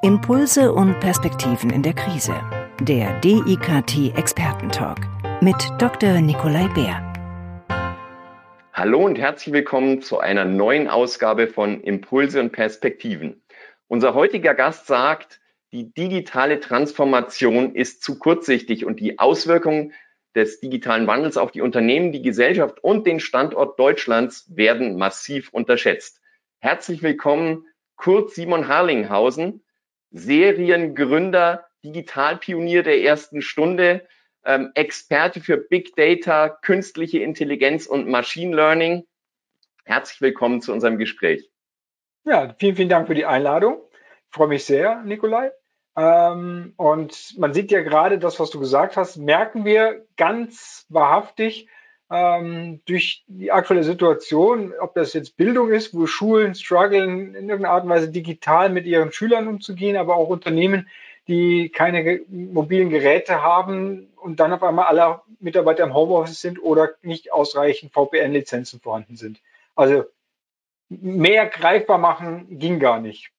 Impulse und Perspektiven in der Krise. Der DIKT Expertentalk mit Dr. Nikolai Bär. Hallo und herzlich willkommen zu einer neuen Ausgabe von Impulse und Perspektiven. Unser heutiger Gast sagt, die digitale Transformation ist zu kurzsichtig und die Auswirkungen des digitalen Wandels auf die Unternehmen, die Gesellschaft und den Standort Deutschlands werden massiv unterschätzt. Herzlich willkommen, Kurt Simon Harlinghausen, Seriengründer, Digitalpionier der ersten Stunde, ähm, Experte für Big Data, künstliche Intelligenz und Machine Learning. Herzlich willkommen zu unserem Gespräch. Ja, vielen, vielen Dank für die Einladung. Ich freue mich sehr, Nikolai. Ähm, und man sieht ja gerade das, was du gesagt hast, merken wir ganz wahrhaftig, ähm, durch die aktuelle Situation, ob das jetzt Bildung ist, wo Schulen strugglen, in irgendeiner Art und Weise digital mit ihren Schülern umzugehen, aber auch Unternehmen, die keine mobilen Geräte haben und dann auf einmal alle Mitarbeiter im Homeoffice sind oder nicht ausreichend VPN-Lizenzen vorhanden sind. Also mehr greifbar machen ging gar nicht.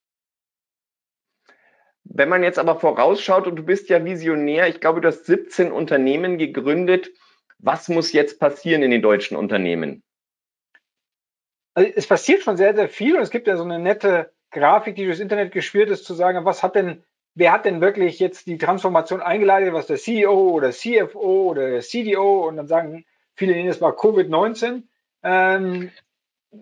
Wenn man jetzt aber vorausschaut und du bist ja Visionär, ich glaube, du hast 17 Unternehmen gegründet, was muss jetzt passieren in den deutschen Unternehmen? Also es passiert schon sehr, sehr viel und es gibt ja so eine nette Grafik, die durchs Internet geschwirrt ist, zu sagen, was hat denn, wer hat denn wirklich jetzt die Transformation eingeleitet, was der CEO oder CFO oder der CDO und dann sagen viele, nennen es mal Covid-19. Ähm,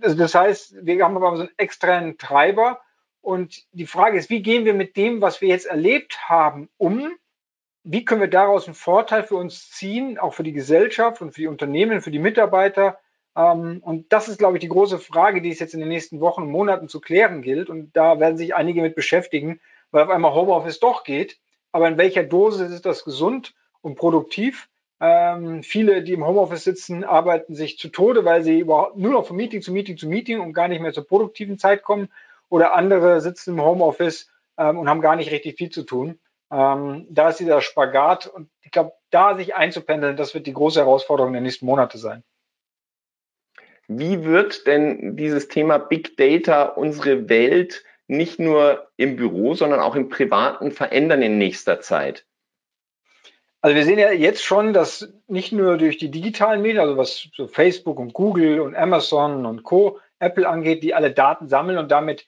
also das heißt, wir haben aber so einen externen Treiber und die Frage ist, wie gehen wir mit dem, was wir jetzt erlebt haben, um? Wie können wir daraus einen Vorteil für uns ziehen, auch für die Gesellschaft und für die Unternehmen, für die Mitarbeiter? Ähm, und das ist, glaube ich, die große Frage, die es jetzt in den nächsten Wochen und Monaten zu klären gilt. Und da werden sich einige mit beschäftigen, weil auf einmal Homeoffice doch geht. Aber in welcher Dosis ist das gesund und produktiv? Ähm, viele, die im Homeoffice sitzen, arbeiten sich zu Tode, weil sie überhaupt nur noch von Meeting zu Meeting zu Meeting und gar nicht mehr zur produktiven Zeit kommen. Oder andere sitzen im Homeoffice ähm, und haben gar nicht richtig viel zu tun. Ähm, da ist dieser Spagat und ich glaube, da sich einzupendeln, das wird die große Herausforderung der nächsten Monate sein. Wie wird denn dieses Thema Big Data unsere Welt nicht nur im Büro, sondern auch im Privaten verändern in nächster Zeit? Also wir sehen ja jetzt schon, dass nicht nur durch die digitalen Medien, also was so Facebook und Google und Amazon und Co. Apple angeht, die alle Daten sammeln und damit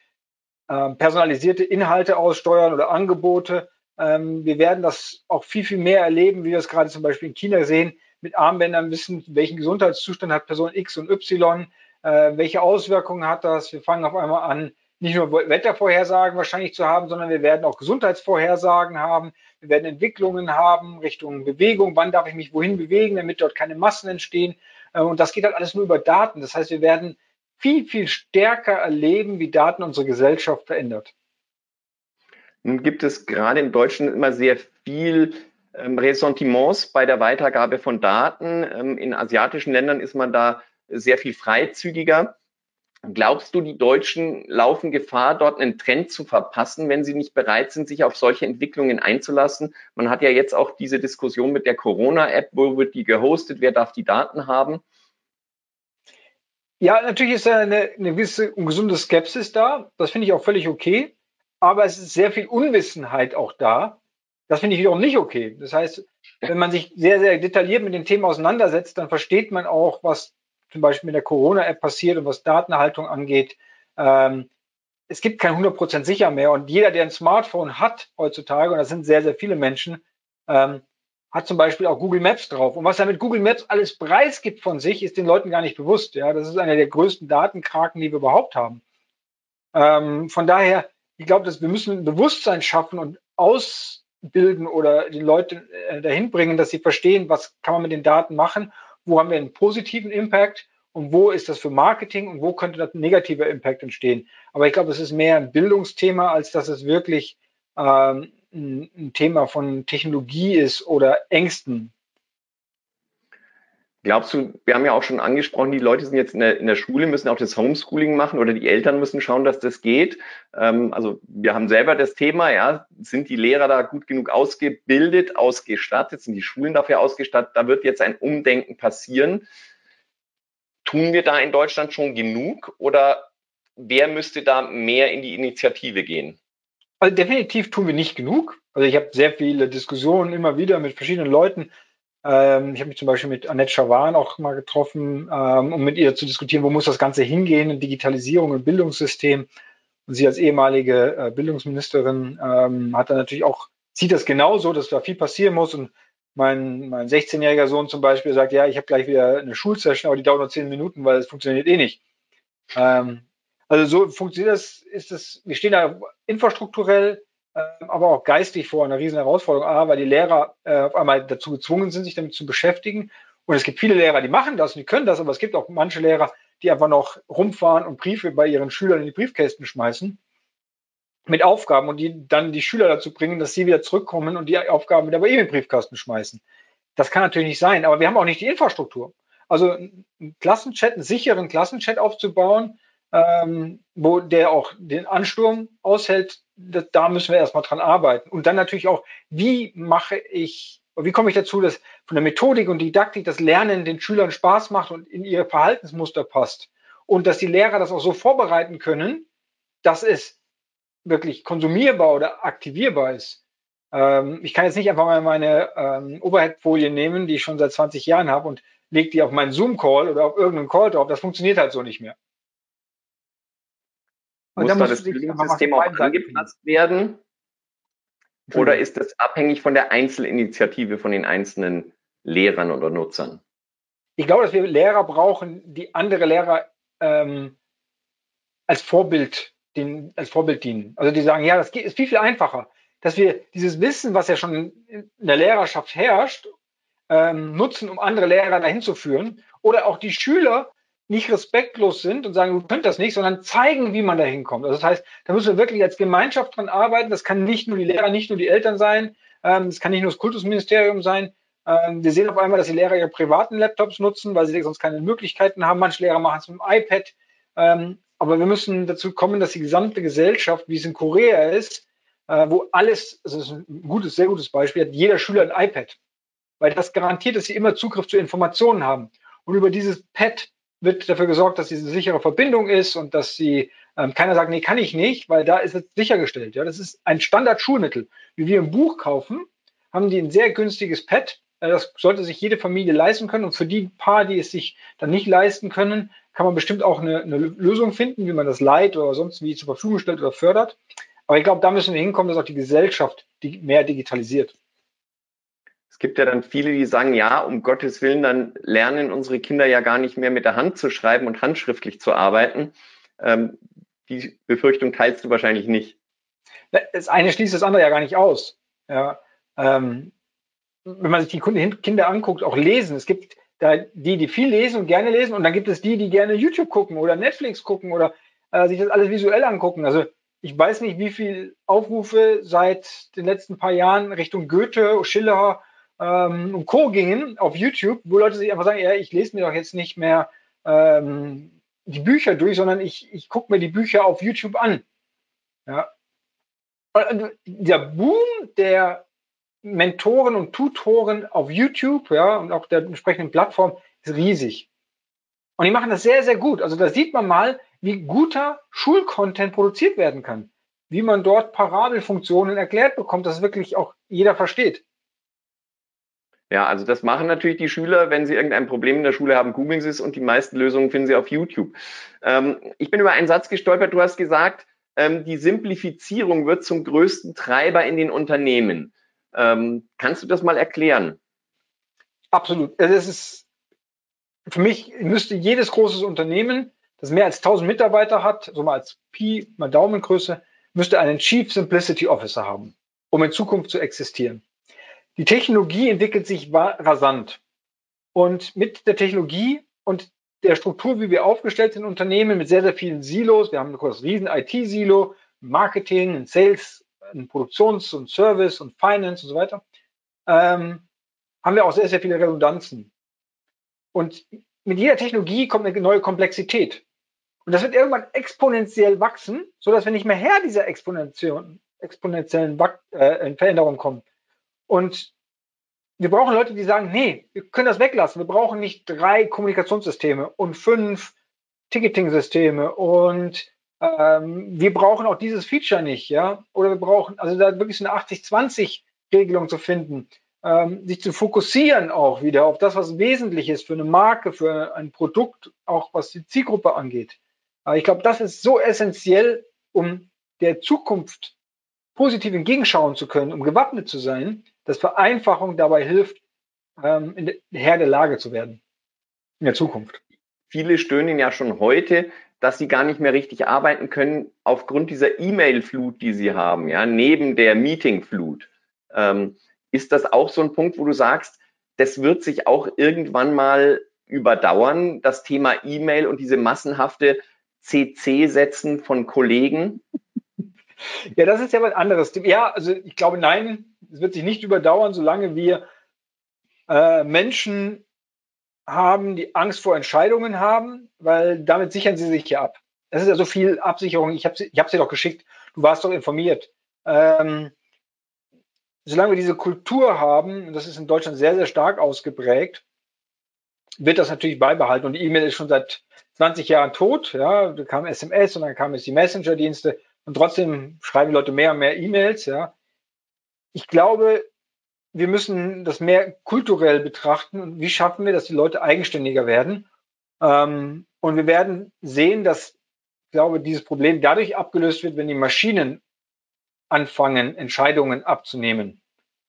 äh, personalisierte Inhalte aussteuern oder Angebote, wir werden das auch viel, viel mehr erleben, wie wir es gerade zum Beispiel in China sehen, mit Armbändern wissen, welchen Gesundheitszustand hat Person X und Y, äh, welche Auswirkungen hat das. Wir fangen auf einmal an, nicht nur Wettervorhersagen wahrscheinlich zu haben, sondern wir werden auch Gesundheitsvorhersagen haben. Wir werden Entwicklungen haben Richtung Bewegung. Wann darf ich mich wohin bewegen, damit dort keine Massen entstehen? Äh, und das geht halt alles nur über Daten. Das heißt, wir werden viel, viel stärker erleben, wie Daten unsere Gesellschaft verändert. Nun gibt es gerade in Deutschland immer sehr viel ähm, Ressentiments bei der Weitergabe von Daten. Ähm, in asiatischen Ländern ist man da sehr viel freizügiger. Glaubst du, die Deutschen laufen Gefahr, dort einen Trend zu verpassen, wenn sie nicht bereit sind, sich auf solche Entwicklungen einzulassen? Man hat ja jetzt auch diese Diskussion mit der Corona-App, wo wird die gehostet, wer darf die Daten haben? Ja, natürlich ist da eine, eine gewisse ungesunde Skepsis da. Das finde ich auch völlig okay aber es ist sehr viel Unwissenheit auch da. Das finde ich wiederum nicht okay. Das heißt, wenn man sich sehr, sehr detailliert mit den Themen auseinandersetzt, dann versteht man auch, was zum Beispiel mit der Corona-App passiert und was Datenerhaltung angeht. Ähm, es gibt kein 100% sicher mehr und jeder, der ein Smartphone hat heutzutage, und das sind sehr, sehr viele Menschen, ähm, hat zum Beispiel auch Google Maps drauf. Und was er mit Google Maps alles preisgibt von sich, ist den Leuten gar nicht bewusst. Ja, das ist einer der größten Datenkraken, die wir überhaupt haben. Ähm, von daher ich glaube, dass wir müssen Bewusstsein schaffen und ausbilden oder die Leute äh, dahin bringen, dass sie verstehen, was kann man mit den Daten machen, wo haben wir einen positiven Impact und wo ist das für Marketing und wo könnte das ein negativer Impact entstehen. Aber ich glaube, es ist mehr ein Bildungsthema, als dass es wirklich ähm, ein, ein Thema von Technologie ist oder Ängsten. Glaubst du, wir haben ja auch schon angesprochen, die Leute sind jetzt in der, in der Schule, müssen auch das Homeschooling machen oder die Eltern müssen schauen, dass das geht. Ähm, also wir haben selber das Thema, ja, sind die Lehrer da gut genug ausgebildet, ausgestattet, sind die Schulen dafür ausgestattet? Da wird jetzt ein Umdenken passieren. Tun wir da in Deutschland schon genug oder wer müsste da mehr in die Initiative gehen? Also definitiv tun wir nicht genug. Also ich habe sehr viele Diskussionen immer wieder mit verschiedenen Leuten. Ähm, ich habe mich zum Beispiel mit Annette Schawan auch mal getroffen, ähm, um mit ihr zu diskutieren, wo muss das Ganze hingehen in Digitalisierung im Bildungssystem. Und sie als ehemalige äh, Bildungsministerin ähm, hat dann natürlich auch, sieht das genauso, dass da viel passieren muss. Und mein, mein 16-jähriger Sohn zum Beispiel sagt, ja, ich habe gleich wieder eine Schulsession, aber die dauert nur zehn Minuten, weil es funktioniert eh nicht. Ähm, also so funktioniert das, ist das, wir stehen da infrastrukturell, aber auch geistig vor einer riesen Herausforderung. A, weil die Lehrer äh, auf einmal dazu gezwungen sind, sich damit zu beschäftigen. Und es gibt viele Lehrer, die machen das und die können das, aber es gibt auch manche Lehrer, die einfach noch rumfahren und Briefe bei ihren Schülern in die Briefkästen schmeißen mit Aufgaben und die dann die Schüler dazu bringen, dass sie wieder zurückkommen und die Aufgaben wieder bei ihm in den Briefkasten schmeißen. Das kann natürlich nicht sein, aber wir haben auch nicht die Infrastruktur. Also einen Klassenchat, einen sicheren Klassenchat aufzubauen, ähm, wo der auch den Ansturm aushält, das, da müssen wir erstmal dran arbeiten. Und dann natürlich auch, wie mache ich, wie komme ich dazu, dass von der Methodik und Didaktik das Lernen den Schülern Spaß macht und in ihr Verhaltensmuster passt. Und dass die Lehrer das auch so vorbereiten können, dass es wirklich konsumierbar oder aktivierbar ist. Ähm, ich kann jetzt nicht einfach mal meine ähm, Overhead-Folien nehmen, die ich schon seit 20 Jahren habe und lege die auf meinen Zoom-Call oder auf irgendeinen Call drauf. Das funktioniert halt so nicht mehr. Und Muss da das Bildungssystem auch angepasst werden? Oder ist das abhängig von der Einzelinitiative von den einzelnen Lehrern oder Nutzern? Ich glaube, dass wir Lehrer brauchen, die andere Lehrer ähm, als Vorbild den, als Vorbild dienen. Also die sagen, ja, das ist viel, viel einfacher, dass wir dieses Wissen, was ja schon in der Lehrerschaft herrscht, ähm, nutzen, um andere Lehrer dahin zu führen. Oder auch die Schüler nicht respektlos sind und sagen, du könnt das nicht, sondern zeigen, wie man da hinkommt. Also das heißt, da müssen wir wirklich als Gemeinschaft dran arbeiten. Das kann nicht nur die Lehrer, nicht nur die Eltern sein. Ähm, das kann nicht nur das Kultusministerium sein. Ähm, wir sehen auf einmal, dass die Lehrer ihre privaten Laptops nutzen, weil sie sonst keine Möglichkeiten haben. Manche Lehrer machen es mit dem iPad. Ähm, aber wir müssen dazu kommen, dass die gesamte Gesellschaft, wie es in Korea ist, äh, wo alles, das ist ein gutes, sehr gutes Beispiel, hat jeder Schüler ein iPad. Weil das garantiert, dass sie immer Zugriff zu Informationen haben. Und über dieses Pad wird dafür gesorgt, dass diese sichere Verbindung ist und dass sie ähm, keiner sagt, nee, kann ich nicht, weil da ist es sichergestellt. Ja, das ist ein Standard-Schulmittel. Wie wir ein Buch kaufen, haben die ein sehr günstiges Pad. Äh, das sollte sich jede Familie leisten können. Und für die paar, die es sich dann nicht leisten können, kann man bestimmt auch eine, eine Lösung finden, wie man das leiht oder sonst wie zur Verfügung stellt oder fördert. Aber ich glaube, da müssen wir hinkommen, dass auch die Gesellschaft mehr digitalisiert. Es gibt ja dann viele, die sagen, ja, um Gottes Willen, dann lernen unsere Kinder ja gar nicht mehr mit der Hand zu schreiben und handschriftlich zu arbeiten. Ähm, die Befürchtung teilst du wahrscheinlich nicht. Das eine schließt das andere ja gar nicht aus. Ja, ähm, wenn man sich die Kinder anguckt, auch lesen. Es gibt da die, die viel lesen und gerne lesen, und dann gibt es die, die gerne YouTube gucken oder Netflix gucken oder äh, sich das alles visuell angucken. Also ich weiß nicht, wie viel Aufrufe seit den letzten paar Jahren Richtung Goethe, Schiller ähm, und Co. gingen auf YouTube, wo Leute sich einfach sagen, ja, ich lese mir doch jetzt nicht mehr ähm, die Bücher durch, sondern ich, ich gucke mir die Bücher auf YouTube an. Ja. Und der Boom der Mentoren und Tutoren auf YouTube, ja, und auch der entsprechenden Plattform ist riesig. Und die machen das sehr, sehr gut. Also da sieht man mal, wie guter Schulcontent produziert werden kann. Wie man dort Parabelfunktionen erklärt bekommt, dass wirklich auch jeder versteht. Ja, also das machen natürlich die Schüler, wenn sie irgendein Problem in der Schule haben, googeln sie es und die meisten Lösungen finden sie auf YouTube. Ähm, ich bin über einen Satz gestolpert, du hast gesagt, ähm, die Simplifizierung wird zum größten Treiber in den Unternehmen. Ähm, kannst du das mal erklären? Absolut. Also es ist, für mich müsste jedes großes Unternehmen, das mehr als 1000 Mitarbeiter hat, so mal als Pi, mal Daumengröße, müsste einen Chief Simplicity Officer haben, um in Zukunft zu existieren. Die Technologie entwickelt sich rasant. Und mit der Technologie und der Struktur, wie wir aufgestellt sind, Unternehmen mit sehr, sehr vielen Silos, wir haben ein riesen IT-Silo, Marketing, ein Sales, in Produktions- und Service und Finance und so weiter, ähm, haben wir auch sehr, sehr viele Redundanzen. Und mit jeder Technologie kommt eine neue Komplexität. Und das wird irgendwann exponentiell wachsen, so dass wir nicht mehr her dieser exponentiellen, exponentiellen äh, Veränderung kommen. Und wir brauchen Leute, die sagen, nee, wir können das weglassen. Wir brauchen nicht drei Kommunikationssysteme und fünf Ticketing-Systeme und ähm, wir brauchen auch dieses Feature nicht, ja, oder wir brauchen, also da wirklich so eine 80-20-Regelung zu finden, ähm, sich zu fokussieren auch wieder auf das, was wesentlich ist für eine Marke, für ein Produkt, auch was die Zielgruppe angeht. Aber ich glaube, das ist so essentiell, um der Zukunft positiv entgegenschauen zu können, um gewappnet zu sein, dass Vereinfachung dabei hilft, ähm, in der Herr der Lage zu werden in der Zukunft. Viele stöhnen ja schon heute, dass sie gar nicht mehr richtig arbeiten können aufgrund dieser E-Mail-Flut, die sie haben, ja, neben der Meeting-Flut. Ähm, ist das auch so ein Punkt, wo du sagst, das wird sich auch irgendwann mal überdauern, das Thema E-Mail und diese massenhafte CC-Setzen von Kollegen? Ja, das ist ja was anderes. Ja, also ich glaube, nein, es wird sich nicht überdauern, solange wir äh, Menschen haben, die Angst vor Entscheidungen haben, weil damit sichern sie sich ja ab. Das ist ja so viel Absicherung. Ich habe sie, ich hab sie doch geschickt. Du warst doch informiert. Ähm, solange wir diese Kultur haben, und das ist in Deutschland sehr, sehr stark ausgeprägt, wird das natürlich beibehalten. Und die E-Mail ist schon seit 20 Jahren tot. Ja, da kam SMS und dann kamen es die Messenger-Dienste. Und trotzdem schreiben die Leute mehr und mehr E-Mails. Ja. Ich glaube, wir müssen das mehr kulturell betrachten und wie schaffen wir, dass die Leute eigenständiger werden. Ähm, und wir werden sehen, dass, ich glaube, dieses Problem dadurch abgelöst wird, wenn die Maschinen anfangen, Entscheidungen abzunehmen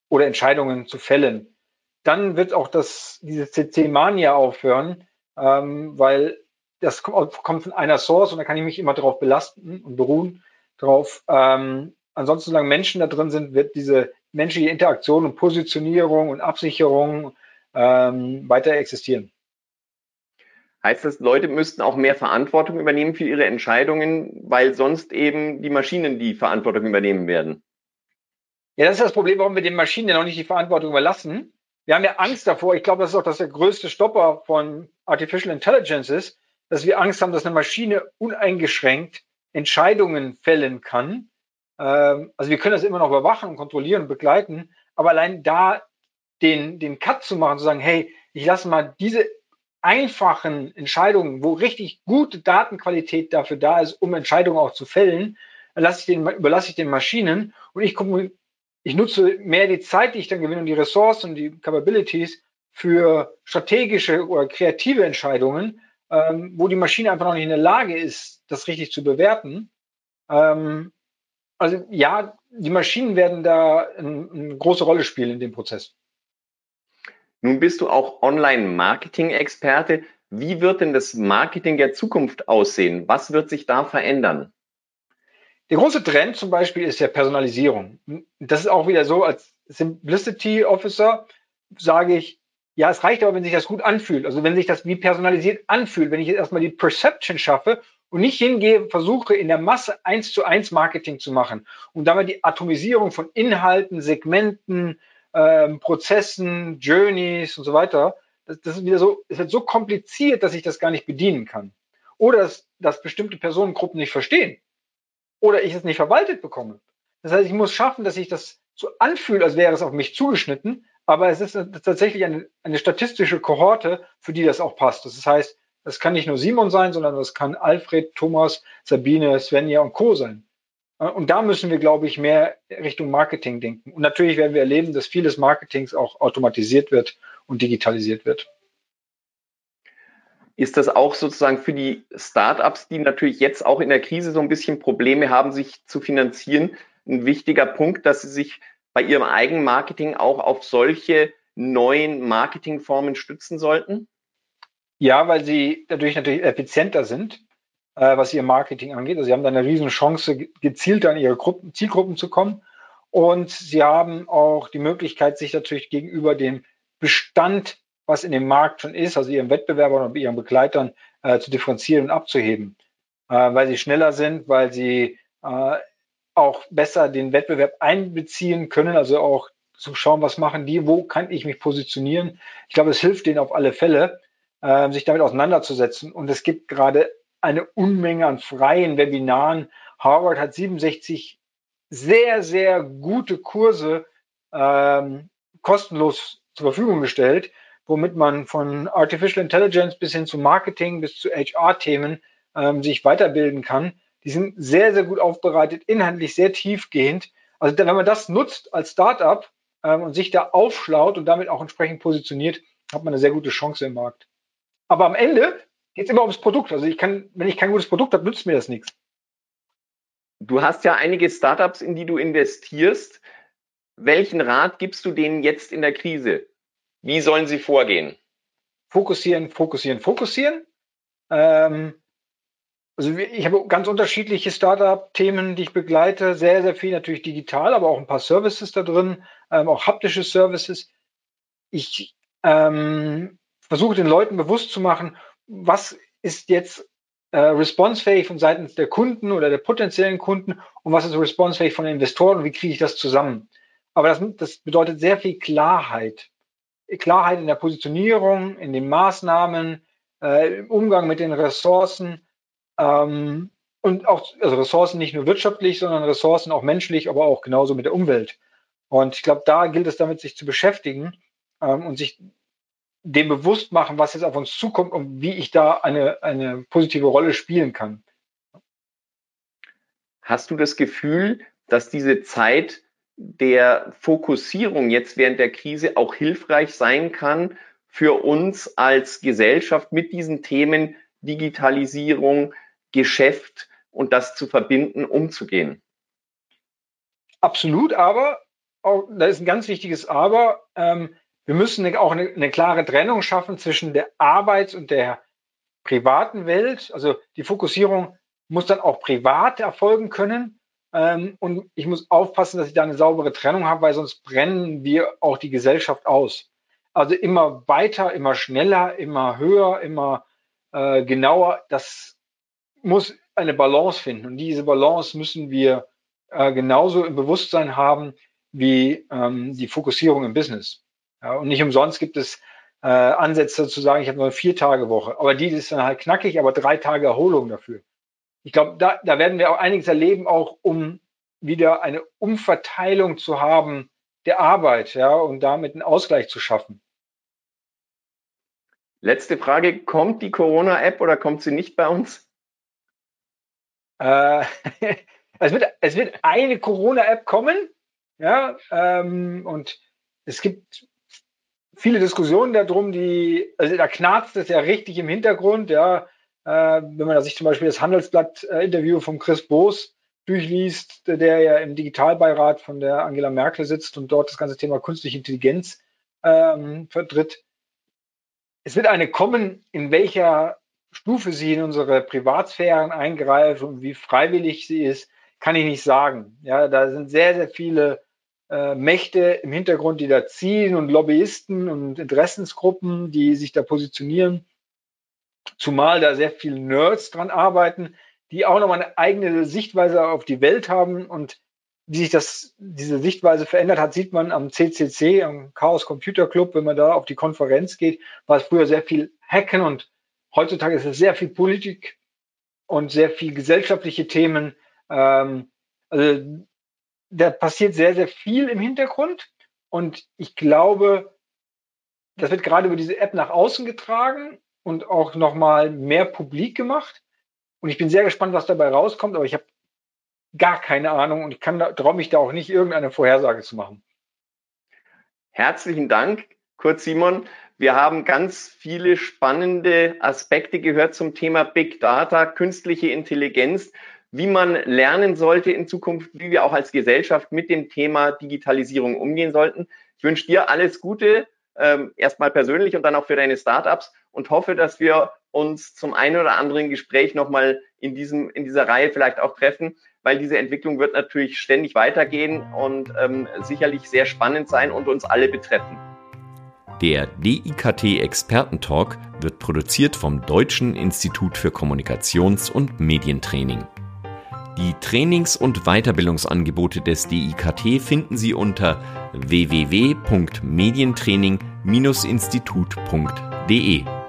oder Entscheidungen zu fällen. Dann wird auch das, diese CC-Mania aufhören, ähm, weil das kommt von einer Source und da kann ich mich immer darauf belasten und beruhen drauf. Ähm, ansonsten, solange Menschen da drin sind, wird diese menschliche Interaktion und Positionierung und Absicherung ähm, weiter existieren. Heißt das, Leute müssten auch mehr Verantwortung übernehmen für ihre Entscheidungen, weil sonst eben die Maschinen die Verantwortung übernehmen werden? Ja, das ist das Problem, warum wir den Maschinen ja noch nicht die Verantwortung überlassen. Wir haben ja Angst davor. Ich glaube, das ist auch das der größte Stopper von Artificial Intelligence ist, dass wir Angst haben, dass eine Maschine uneingeschränkt Entscheidungen fällen kann also wir können das immer noch überwachen und kontrollieren und begleiten, aber allein da den, den Cut zu machen, zu sagen, hey, ich lasse mal diese einfachen Entscheidungen, wo richtig gute Datenqualität dafür da ist, um Entscheidungen auch zu fällen, ich den, überlasse ich den Maschinen und ich, ich nutze mehr die Zeit, die ich dann gewinne und die Ressourcen und die Capabilities für strategische oder kreative Entscheidungen, ähm, wo die Maschine einfach noch nicht in der Lage ist, das richtig zu bewerten. Ähm, also ja, die Maschinen werden da eine, große Rolle spielen in dem Prozess. Nun bist du auch Online-Marketing-Experte. Wie wird denn das Marketing der Zukunft aussehen? Was wird sich da verändern? Der große Trend zum Beispiel ist ja Personalisierung. Das ist auch wieder so, als Simplicity Officer sage ich, ja, es reicht aber, wenn sich das gut anfühlt. Also wenn sich das wie personalisiert anfühlt, wenn ich jetzt erstmal die Perception schaffe und nicht hingehe, versuche in der Masse eins zu eins Marketing zu machen und damit die Atomisierung von Inhalten, Segmenten, ähm, Prozessen, Journeys und so weiter, das, das ist wieder so, es wird so kompliziert, dass ich das gar nicht bedienen kann. Oder dass, dass bestimmte Personengruppen nicht verstehen. Oder ich es nicht verwaltet bekomme. Das heißt, ich muss schaffen, dass sich das so anfühlt, als wäre es auf mich zugeschnitten, aber es ist tatsächlich eine, eine statistische Kohorte, für die das auch passt. Das heißt, das kann nicht nur Simon sein, sondern das kann Alfred, Thomas, Sabine, Svenja und Co. sein. Und da müssen wir, glaube ich, mehr Richtung Marketing denken. Und natürlich werden wir erleben, dass vieles Marketings auch automatisiert wird und digitalisiert wird. Ist das auch sozusagen für die Startups, die natürlich jetzt auch in der Krise so ein bisschen Probleme haben, sich zu finanzieren, ein wichtiger Punkt, dass sie sich bei ihrem Eigenmarketing auch auf solche neuen Marketingformen stützen sollten? Ja, weil sie dadurch natürlich effizienter sind, äh, was ihr Marketing angeht. Also sie haben da eine riesen Chance, gezielt an ihre Gruppen, Zielgruppen zu kommen. Und sie haben auch die Möglichkeit, sich natürlich gegenüber dem Bestand, was in dem Markt schon ist, also ihren Wettbewerbern und ihren Begleitern, äh, zu differenzieren und abzuheben. Äh, weil sie schneller sind, weil sie äh, auch besser den Wettbewerb einbeziehen können, also auch zu schauen, was machen die, wo kann ich mich positionieren. Ich glaube, es hilft denen auf alle Fälle äh, sich damit auseinanderzusetzen. Und es gibt gerade eine Unmenge an freien Webinaren. Harvard hat 67 sehr, sehr gute Kurse ähm, kostenlos zur Verfügung gestellt, womit man von Artificial Intelligence bis hin zu Marketing bis zu HR-Themen ähm, sich weiterbilden kann. Die sind sehr, sehr gut aufbereitet, inhaltlich sehr tiefgehend. Also wenn man das nutzt als Startup ähm, und sich da aufschlaut und damit auch entsprechend positioniert, hat man eine sehr gute Chance im Markt. Aber am Ende geht es immer ums Produkt. Also ich kann, wenn ich kein gutes Produkt habe, nützt mir das nichts. Du hast ja einige Startups, in die du investierst. Welchen Rat gibst du denen jetzt in der Krise? Wie sollen sie vorgehen? Fokussieren, fokussieren, fokussieren. Ähm, also ich habe ganz unterschiedliche Startup-Themen, die ich begleite. Sehr, sehr viel natürlich digital, aber auch ein paar Services da drin, ähm, auch haptische Services. Ich ähm, versuche den Leuten bewusst zu machen, was ist jetzt äh, responsefähig von Seiten der Kunden oder der potenziellen Kunden und was ist responsefähig von den Investoren und wie kriege ich das zusammen. Aber das, das bedeutet sehr viel Klarheit. Klarheit in der Positionierung, in den Maßnahmen, äh, im Umgang mit den Ressourcen ähm, und auch also Ressourcen nicht nur wirtschaftlich, sondern Ressourcen auch menschlich, aber auch genauso mit der Umwelt. Und ich glaube, da gilt es damit, sich zu beschäftigen ähm, und sich dem bewusst machen, was jetzt auf uns zukommt und wie ich da eine, eine positive Rolle spielen kann. Hast du das Gefühl, dass diese Zeit der Fokussierung jetzt während der Krise auch hilfreich sein kann für uns als Gesellschaft mit diesen Themen Digitalisierung, Geschäft und das zu verbinden, umzugehen? Absolut, aber auch, da ist ein ganz wichtiges Aber. Ähm, wir müssen auch eine, eine klare Trennung schaffen zwischen der Arbeits- und der privaten Welt. Also die Fokussierung muss dann auch privat erfolgen können. Ähm, und ich muss aufpassen, dass ich da eine saubere Trennung habe, weil sonst brennen wir auch die Gesellschaft aus. Also immer weiter, immer schneller, immer höher, immer äh, genauer. Das muss eine Balance finden. Und diese Balance müssen wir äh, genauso im Bewusstsein haben wie ähm, die Fokussierung im Business. Ja, und nicht umsonst gibt es äh, Ansätze zu sagen, ich habe nur eine vier Tage Woche. Aber die ist dann halt knackig, aber drei Tage Erholung dafür. Ich glaube, da, da werden wir auch einiges erleben, auch um wieder eine Umverteilung zu haben der Arbeit, ja, und damit einen Ausgleich zu schaffen. Letzte Frage, kommt die Corona-App oder kommt sie nicht bei uns? Äh, es, wird, es wird eine Corona-App kommen, ja, ähm, und es gibt viele Diskussionen darum, die, also da knarzt es ja richtig im Hintergrund, ja. Äh, wenn man sich zum Beispiel das Handelsblatt-Interview von Chris Boos durchliest, der ja im Digitalbeirat von der Angela Merkel sitzt und dort das ganze Thema künstliche Intelligenz ähm, vertritt. Es wird eine kommen, in welcher Stufe sie in unsere Privatsphären eingreift und wie freiwillig sie ist, kann ich nicht sagen. Ja, da sind sehr, sehr viele äh, Mächte im Hintergrund, die da ziehen und Lobbyisten und Interessensgruppen, die sich da positionieren. Zumal da sehr viele Nerds dran arbeiten, die auch nochmal eine eigene Sichtweise auf die Welt haben und wie sich das, diese Sichtweise verändert hat, sieht man am CCC, am Chaos Computer Club, wenn man da auf die Konferenz geht, war es früher sehr viel Hacken und heutzutage ist es sehr viel Politik und sehr viel gesellschaftliche Themen. Ähm, also da passiert sehr, sehr viel im Hintergrund. Und ich glaube, das wird gerade über diese App nach außen getragen und auch nochmal mehr publik gemacht. Und ich bin sehr gespannt, was dabei rauskommt, aber ich habe gar keine Ahnung und ich kann traue mich da auch nicht irgendeine Vorhersage zu machen. Herzlichen Dank, Kurt Simon. Wir haben ganz viele spannende Aspekte gehört zum Thema Big Data, künstliche Intelligenz wie man lernen sollte in Zukunft, wie wir auch als Gesellschaft mit dem Thema Digitalisierung umgehen sollten. Ich wünsche dir alles Gute, ähm, erstmal persönlich und dann auch für deine Startups und hoffe, dass wir uns zum einen oder anderen Gespräch nochmal in diesem, in dieser Reihe vielleicht auch treffen, weil diese Entwicklung wird natürlich ständig weitergehen und ähm, sicherlich sehr spannend sein und uns alle betreffen. Der DIKT Expertentalk wird produziert vom Deutschen Institut für Kommunikations- und Medientraining. Die Trainings- und Weiterbildungsangebote des DIKT finden Sie unter www.medientraining-institut.de.